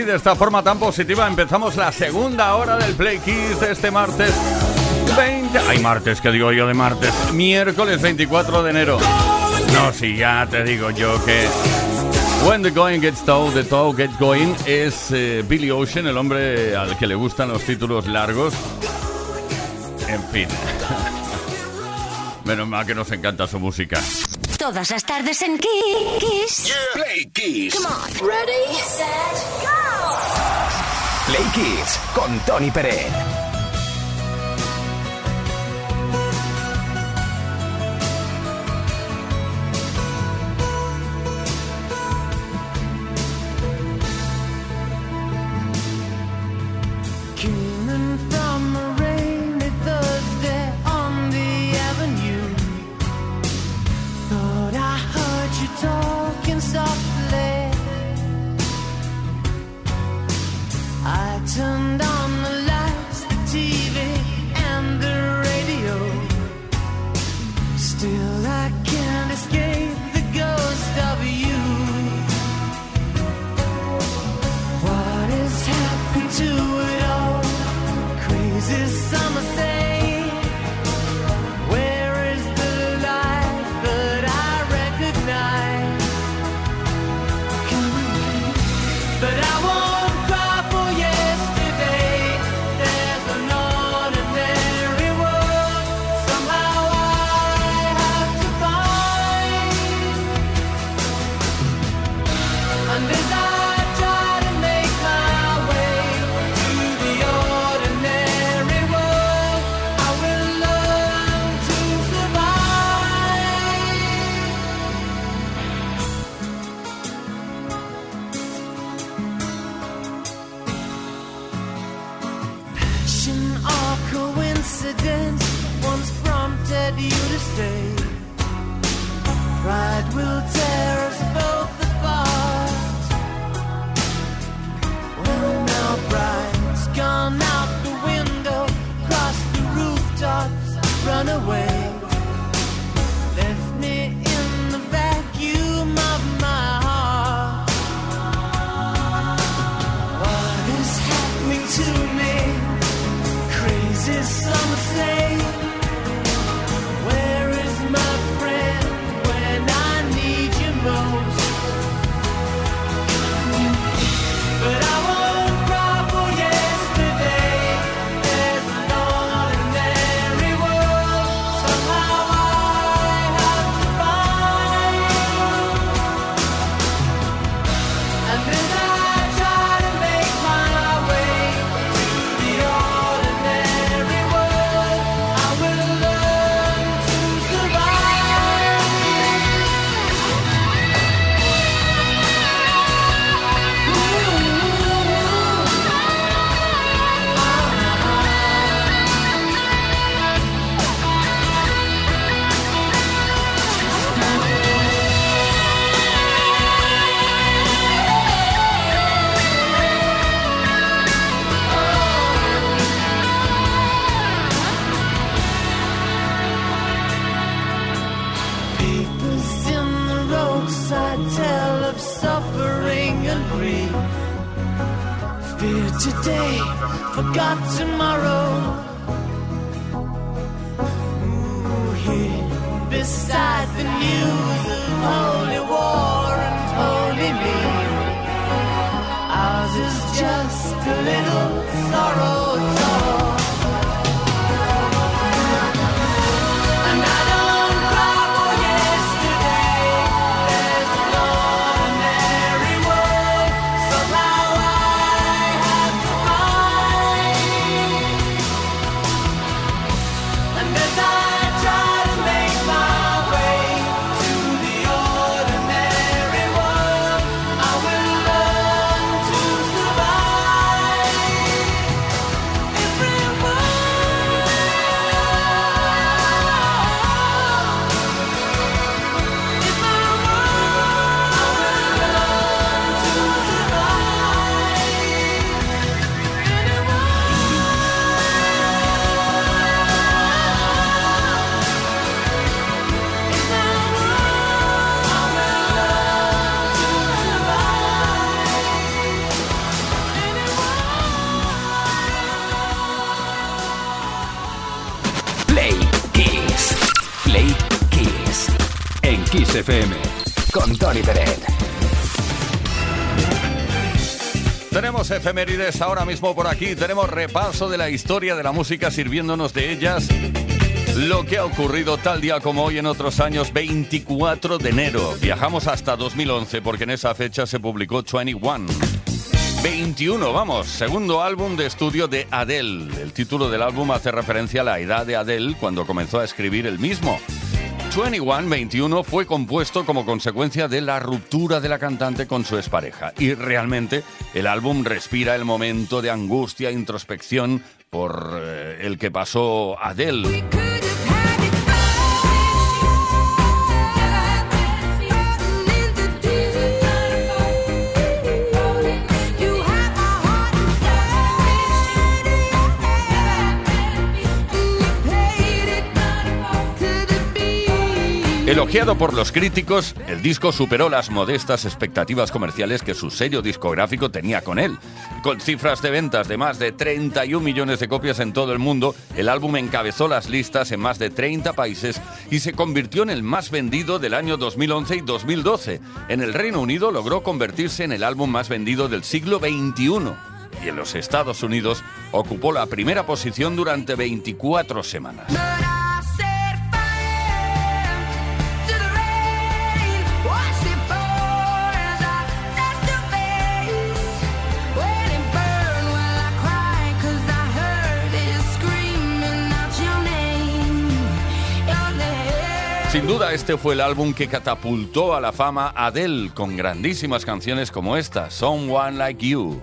De esta forma tan positiva empezamos la segunda hora del Play Kiss de este martes 20. Ay, martes, que digo yo de martes? Miércoles 24 de enero. No, si ya te digo yo que. When the going gets told, the tow gets going es eh, Billy Ocean, el hombre al que le gustan los títulos largos. En fin. Menos mal que nos encanta su música. Todas las tardes en Kiss. Play Kiss. Come on. Ready, set, go. Play con Tony Pérez. FM con Tony Pérez. Tenemos efemérides ahora mismo por aquí, tenemos repaso de la historia de la música sirviéndonos de ellas. Lo que ha ocurrido tal día como hoy en otros años, 24 de enero. Viajamos hasta 2011 porque en esa fecha se publicó 21. 21, vamos, segundo álbum de estudio de Adele. El título del álbum hace referencia a la edad de Adele cuando comenzó a escribir el mismo. 21, 21 fue compuesto como consecuencia de la ruptura de la cantante con su expareja. Y realmente el álbum respira el momento de angustia e introspección por eh, el que pasó Adele. Elogiado por los críticos, el disco superó las modestas expectativas comerciales que su sello discográfico tenía con él. Con cifras de ventas de más de 31 millones de copias en todo el mundo, el álbum encabezó las listas en más de 30 países y se convirtió en el más vendido del año 2011 y 2012. En el Reino Unido logró convertirse en el álbum más vendido del siglo XXI y en los Estados Unidos ocupó la primera posición durante 24 semanas. Sin duda este fue el álbum que catapultó a la fama Adele con grandísimas canciones como esta, Someone Like You.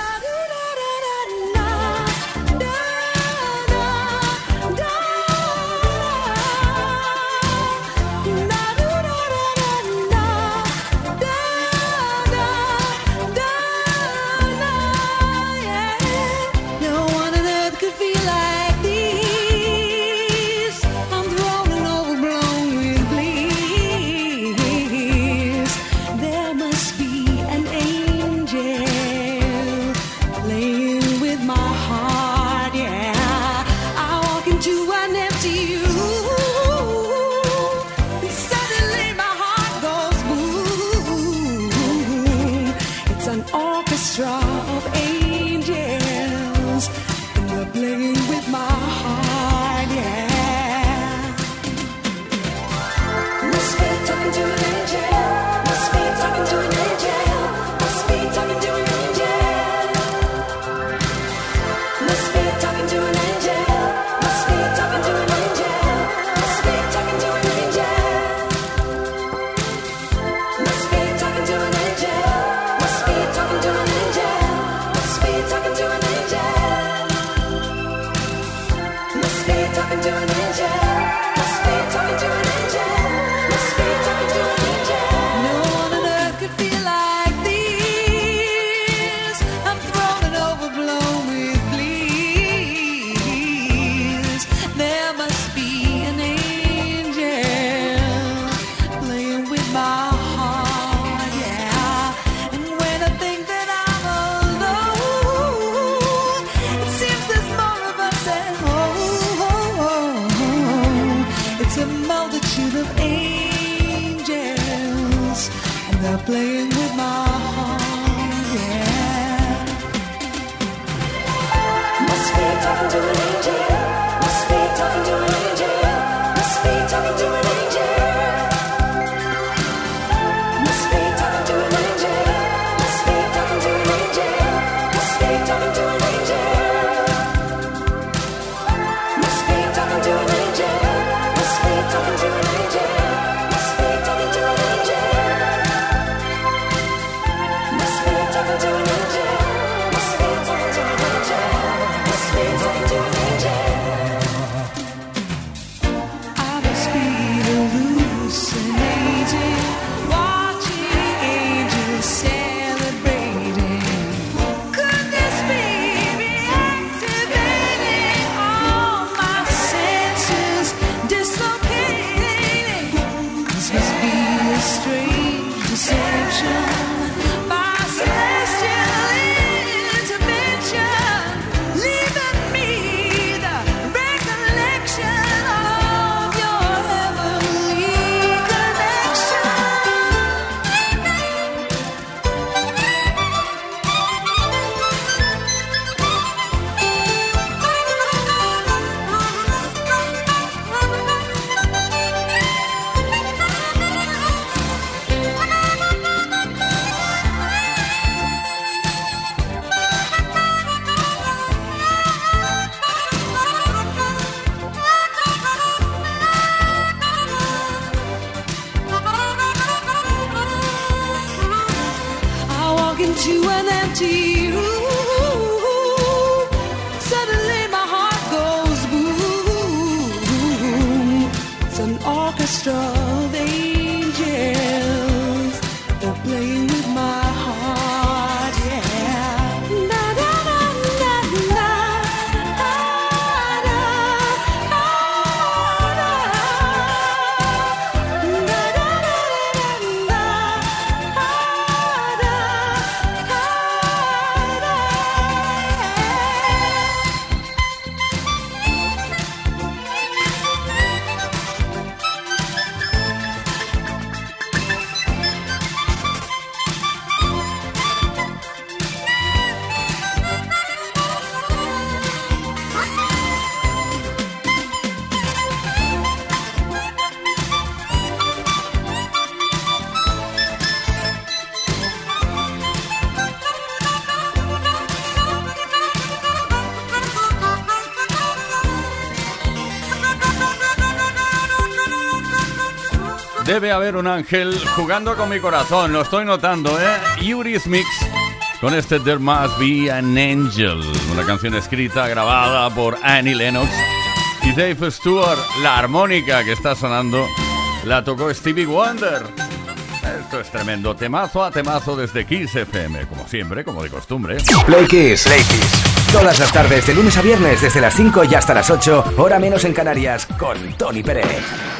Debe haber un ángel jugando con mi corazón, lo estoy notando, ¿eh? Yuri's Mix con este There Must Be an Angel, una canción escrita, grabada por Annie Lennox y Dave Stewart. La armónica que está sonando la tocó Stevie Wonder. Esto es tremendo, temazo a temazo desde Kiss FM, como siempre, como de costumbre. Play Kiss, Play Kiss. Todas las tardes, de lunes a viernes, desde las 5 y hasta las 8, hora menos en Canarias, con Tony Pérez.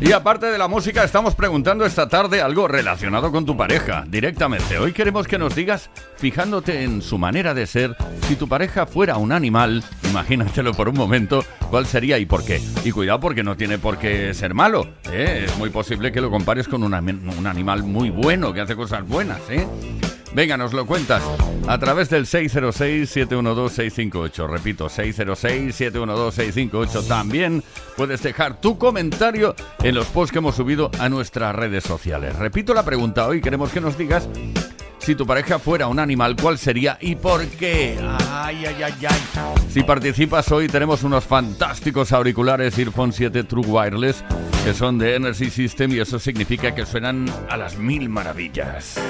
Y aparte de la música, estamos preguntando esta tarde algo relacionado con tu pareja, directamente. Hoy queremos que nos digas, fijándote en su manera de ser, si tu pareja fuera un animal, imagínatelo por un momento, cuál sería y por qué. Y cuidado porque no tiene por qué ser malo. ¿eh? Es muy posible que lo compares con un animal muy bueno, que hace cosas buenas. ¿eh? Venga, nos lo cuentas a través del 606-712-658. Repito, 606-712-658. También puedes dejar tu comentario en los posts que hemos subido a nuestras redes sociales. Repito la pregunta hoy, queremos que nos digas si tu pareja fuera un animal, ¿cuál sería y por qué? Ay, ay, ay, ay. Si participas hoy, tenemos unos fantásticos auriculares Earphone 7 True Wireless que son de Energy System y eso significa que suenan a las mil maravillas.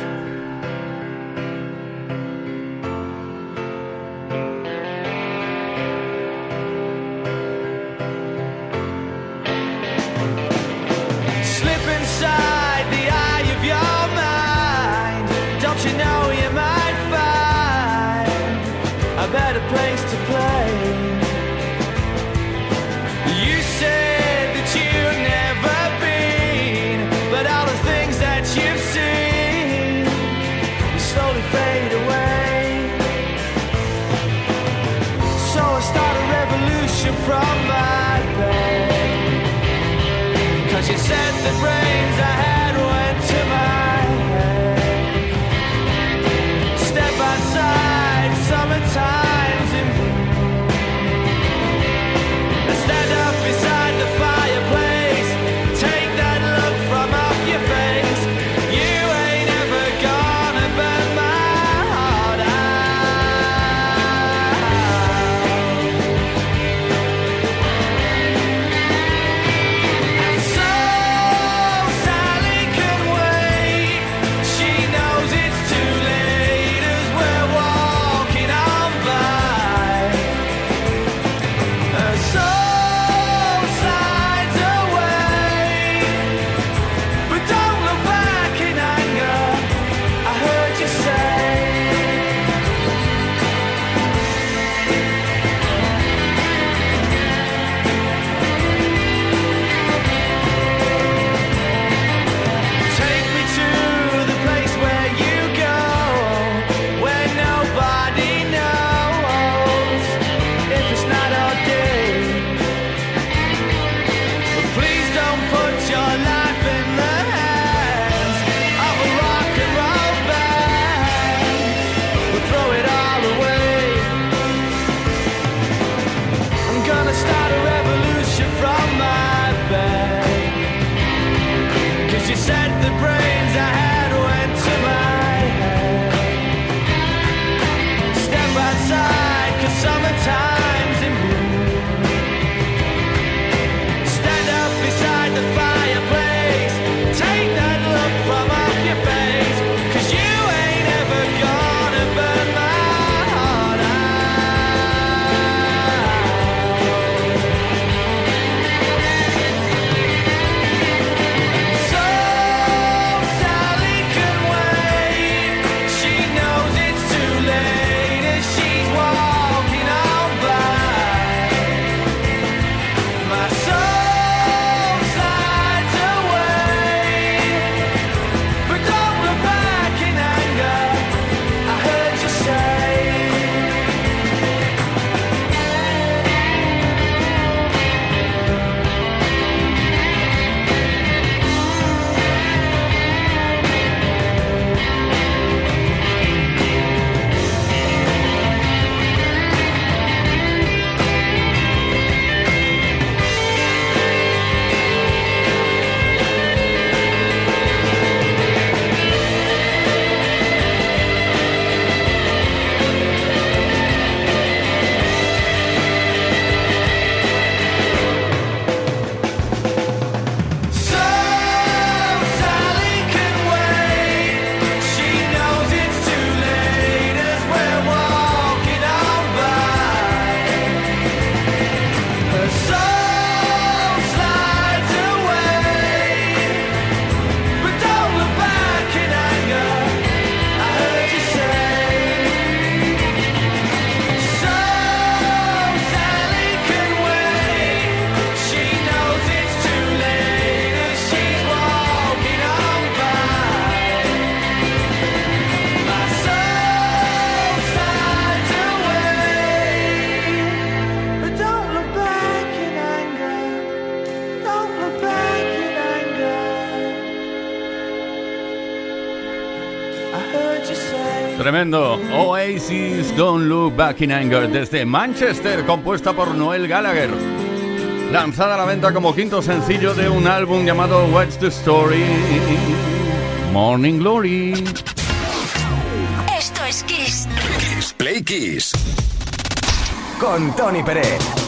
Tremendo. Oasis Don't Look Back in Anger desde Manchester, compuesta por Noel Gallagher. Lanzada a la venta como quinto sencillo de un álbum llamado What's the Story? Morning Glory. Esto es Kiss. Kiss Play Kiss. Con Tony Pérez.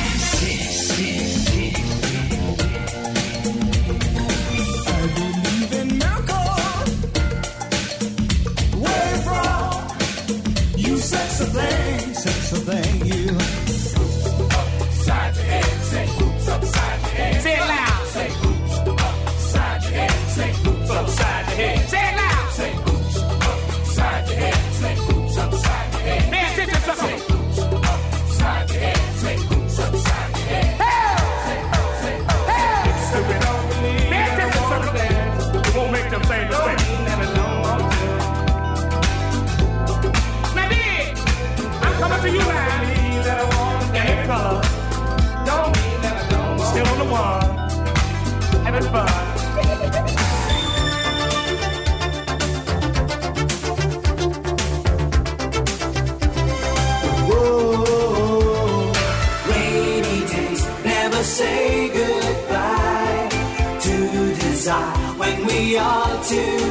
having say goodbye to desire when we are two.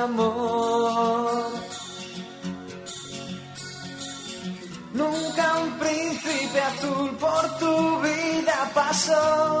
amor. Nunca un príncipe azul por tu vida pasó.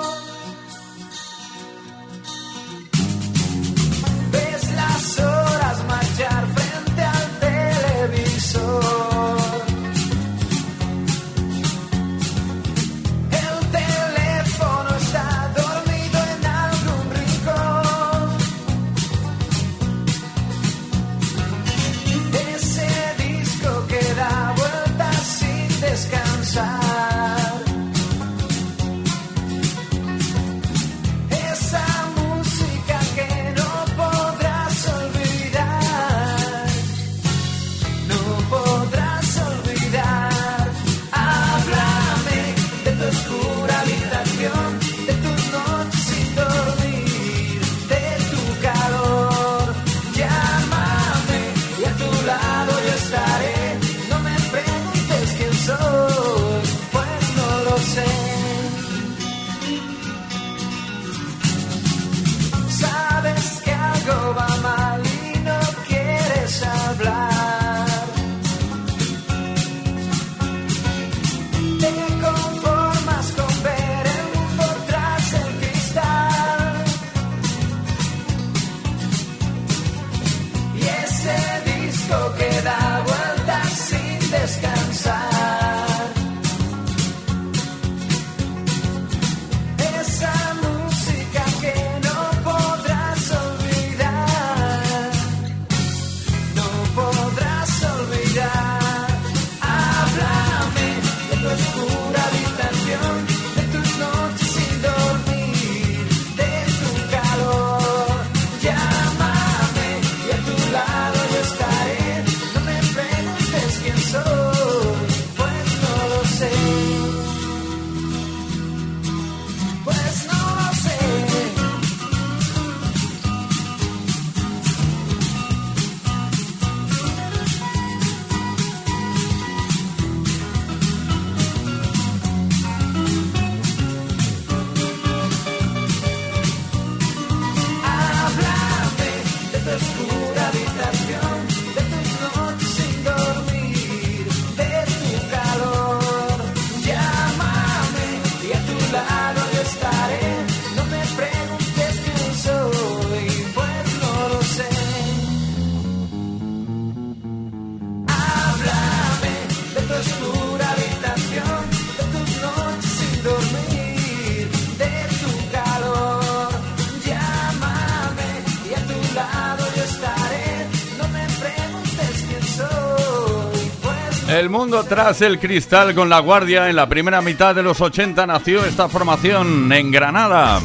El mundo tras el cristal con la guardia en la primera mitad de los 80 nació esta formación en Granada.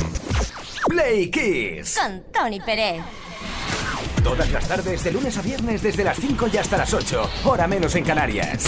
Play Kiss. Con Tony Pérez. Todas las tardes, de lunes a viernes, desde las 5 y hasta las 8. Hora menos en Canarias.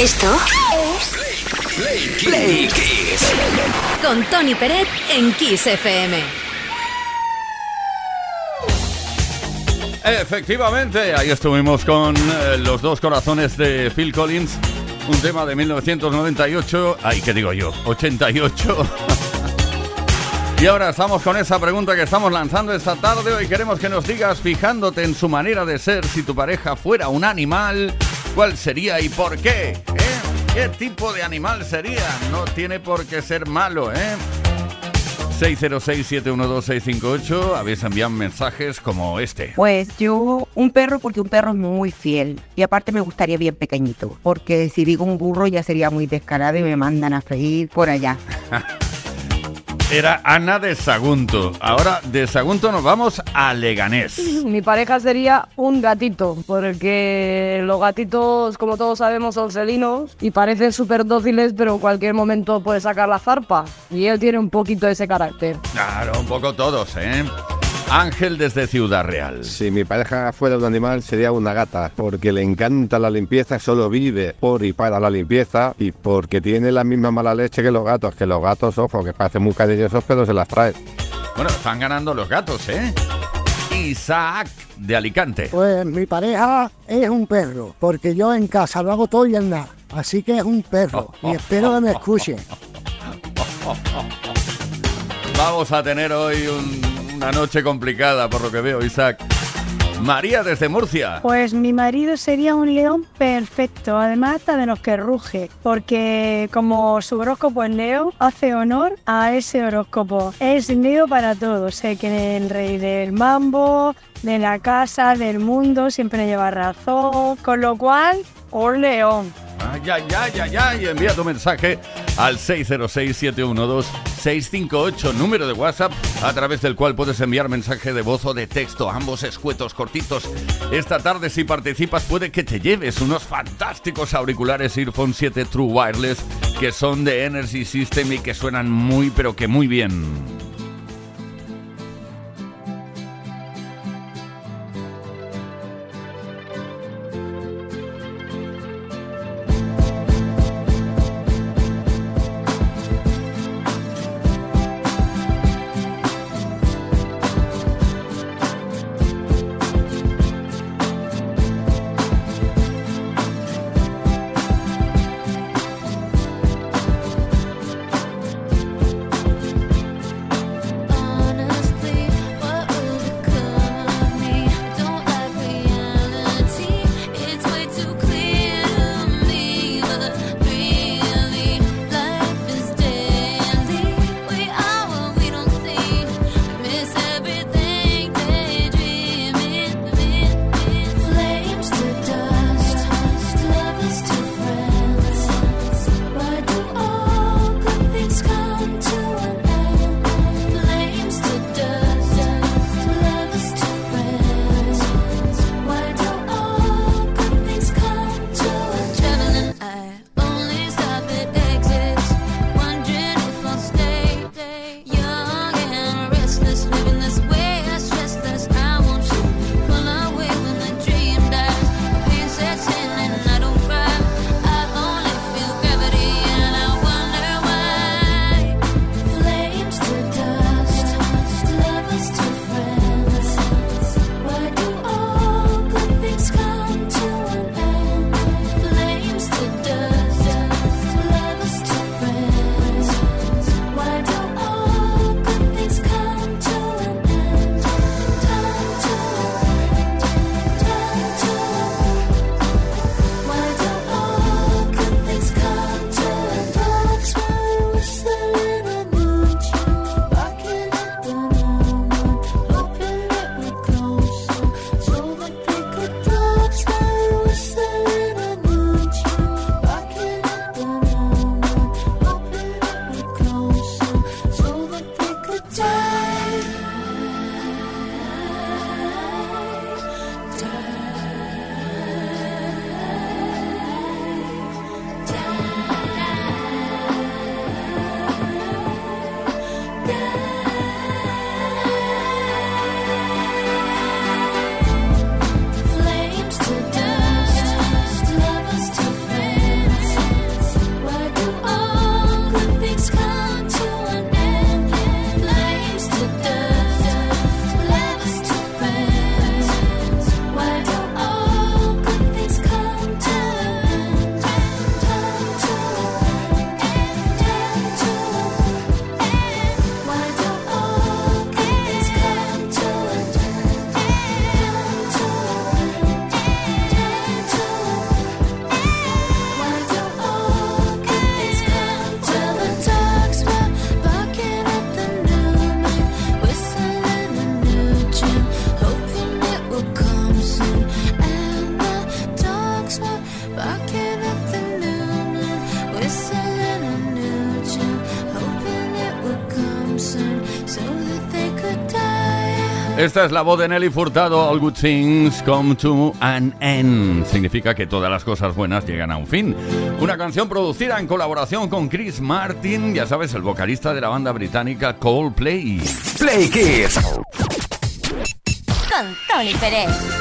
Esto Play Kiss. con Tony Pérez en Kiss FM. Efectivamente, ahí estuvimos con eh, los dos corazones de Phil Collins, un tema de 1998, ay, ¿qué digo yo? 88. y ahora estamos con esa pregunta que estamos lanzando esta tarde. Hoy queremos que nos digas, fijándote en su manera de ser, si tu pareja fuera un animal, ¿cuál sería y por qué? ¿Eh? ¿Qué tipo de animal sería? No tiene por qué ser malo, ¿eh? 606-712-658. Habéis enviado mensajes como este. Pues yo, un perro, porque un perro es muy fiel. Y aparte me gustaría bien pequeñito. Porque si digo un burro ya sería muy descarado y me mandan a freír por allá. Era Ana de Sagunto. Ahora de Sagunto nos vamos a Leganés. Mi pareja sería un gatito, porque los gatitos, como todos sabemos, son felinos y parecen súper dóciles, pero en cualquier momento puede sacar la zarpa. Y él tiene un poquito ese carácter. Claro, un poco todos, ¿eh? Ángel desde Ciudad Real. Si mi pareja fuera un animal sería una gata, porque le encanta la limpieza, solo vive por y para la limpieza y porque tiene la misma mala leche que los gatos, que los gatos, ojo, que parecen muy cariñosos, pero se las trae. Bueno, están ganando los gatos, ¿eh? Isaac de Alicante. Pues mi pareja es un perro, porque yo en casa lo hago todo y en nada. Así que es un perro y espero que me escuche. Vamos a tener hoy un- una noche complicada, por lo que veo, Isaac. María desde Murcia. Pues mi marido sería un león perfecto, además hasta de los que ruge, porque como su horóscopo es Leo, hace honor a ese horóscopo. Es Leo para todos, sé que el rey del mambo, de la casa, del mundo, siempre lleva razón, con lo cual, un león. Ay, ay, ay, ay, ay. Envía tu mensaje al 606-712-658, número de WhatsApp, a través del cual puedes enviar mensaje de voz o de texto, ambos escuetos cortitos. Esta tarde, si participas, puede que te lleves unos fantásticos auriculares Earphone 7 True Wireless que son de Energy System y que suenan muy, pero que muy bien. Esta es la voz de Nelly Furtado. All good things come to an end. Significa que todas las cosas buenas llegan a un fin. Una canción producida en colaboración con Chris Martin, ya sabes, el vocalista de la banda británica Coldplay. Play Kids. Con Tony Pérez.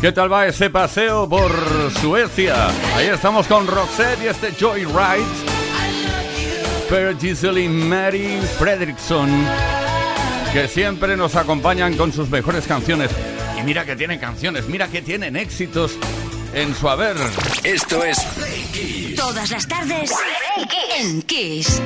¿Qué tal va ese paseo por Suecia? Ahí estamos con Roxette y este Joyride. Per Giselle y Mary Fredrickson, que siempre nos acompañan con sus mejores canciones. Y mira que tienen canciones, mira que tienen éxitos en su haber. Esto es Todas las tardes en Kiss.